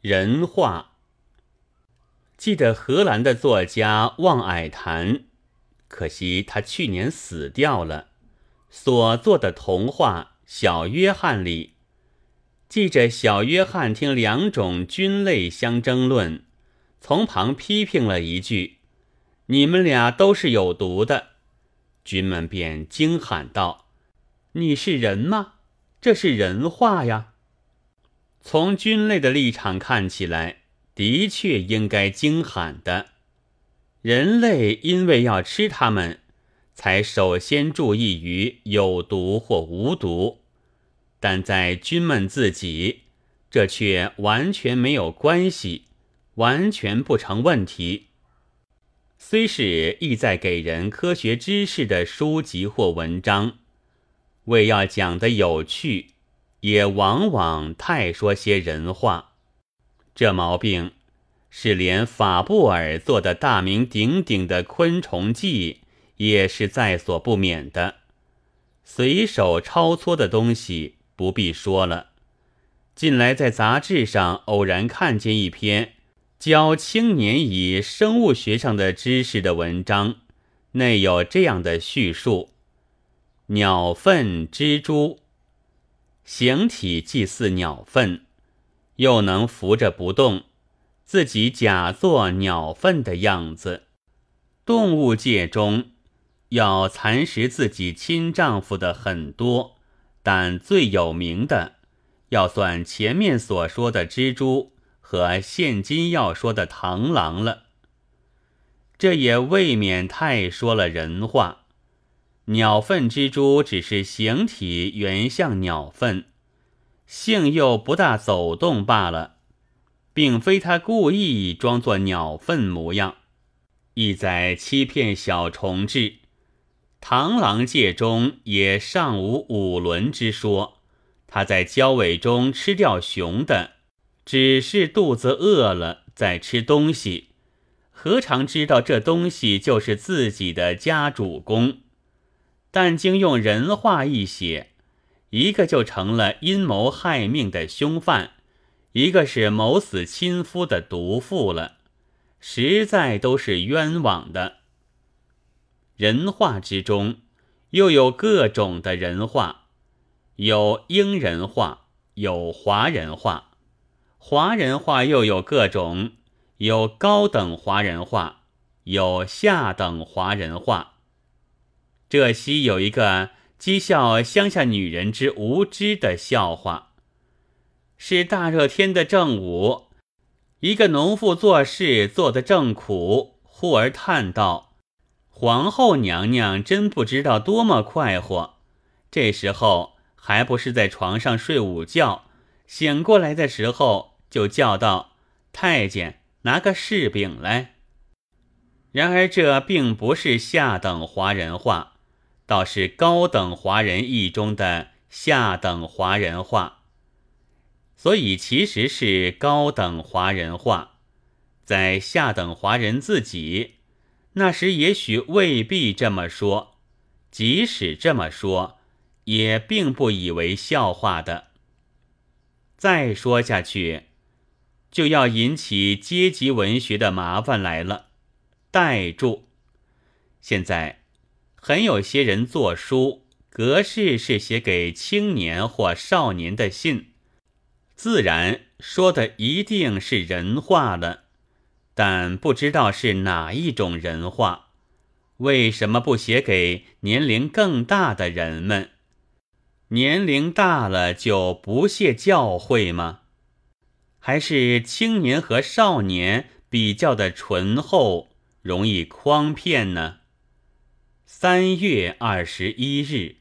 人话。记得荷兰的作家望矮谈，可惜他去年死掉了。所做的童话《小约翰》里，记着小约翰听两种菌类相争论，从旁批评了一句：“你们俩都是有毒的。”军们便惊喊道：“你是人吗？这是人话呀！”从菌类的立场看起来。的确应该惊喊的，人类因为要吃它们，才首先注意于有毒或无毒，但在菌们自己，这却完全没有关系，完全不成问题。虽是意在给人科学知识的书籍或文章，为要讲得有趣，也往往太说些人话。这毛病是连法布尔做的大名鼎鼎的《昆虫记》也是在所不免的。随手抄撮的东西不必说了。近来在杂志上偶然看见一篇教青年以生物学上的知识的文章，内有这样的叙述：鸟粪蜘蛛，形体既似鸟粪。又能扶着不动，自己假作鸟粪的样子。动物界中，要蚕食自己亲丈夫的很多，但最有名的，要算前面所说的蜘蛛和现今要说的螳螂了。这也未免太说了人话。鸟粪蜘蛛只是形体原像鸟粪。性又不大走动罢了，并非他故意装作鸟粪模样，意在欺骗小虫豸。螳螂界中也尚无五轮之说，他在交尾中吃掉雄的，只是肚子饿了在吃东西，何尝知道这东西就是自己的家主公？但经用人话一写。一个就成了阴谋害命的凶犯，一个是谋死亲夫的毒妇了，实在都是冤枉的。人话之中，又有各种的人话，有英人话，有华人话，华人话又有各种，有高等华人话，有下等华人话。这西有一个。讥笑乡下女人之无知的笑话，是大热天的正午，一个农妇做事做得正苦，忽而叹道：“皇后娘娘真不知道多么快活。”这时候还不是在床上睡午觉，醒过来的时候就叫道：“太监，拿个柿饼来。”然而这并不是下等华人话。倒是高等华人意中的下等华人话，所以其实是高等华人话，在下等华人自己那时也许未必这么说，即使这么说，也并不以为笑话的。再说下去，就要引起阶级文学的麻烦来了。待住，现在。很有些人作书，格式是写给青年或少年的信，自然说的一定是人话了，但不知道是哪一种人话。为什么不写给年龄更大的人们？年龄大了就不屑教诲吗？还是青年和少年比较的醇厚，容易诓骗呢？三月二十一日。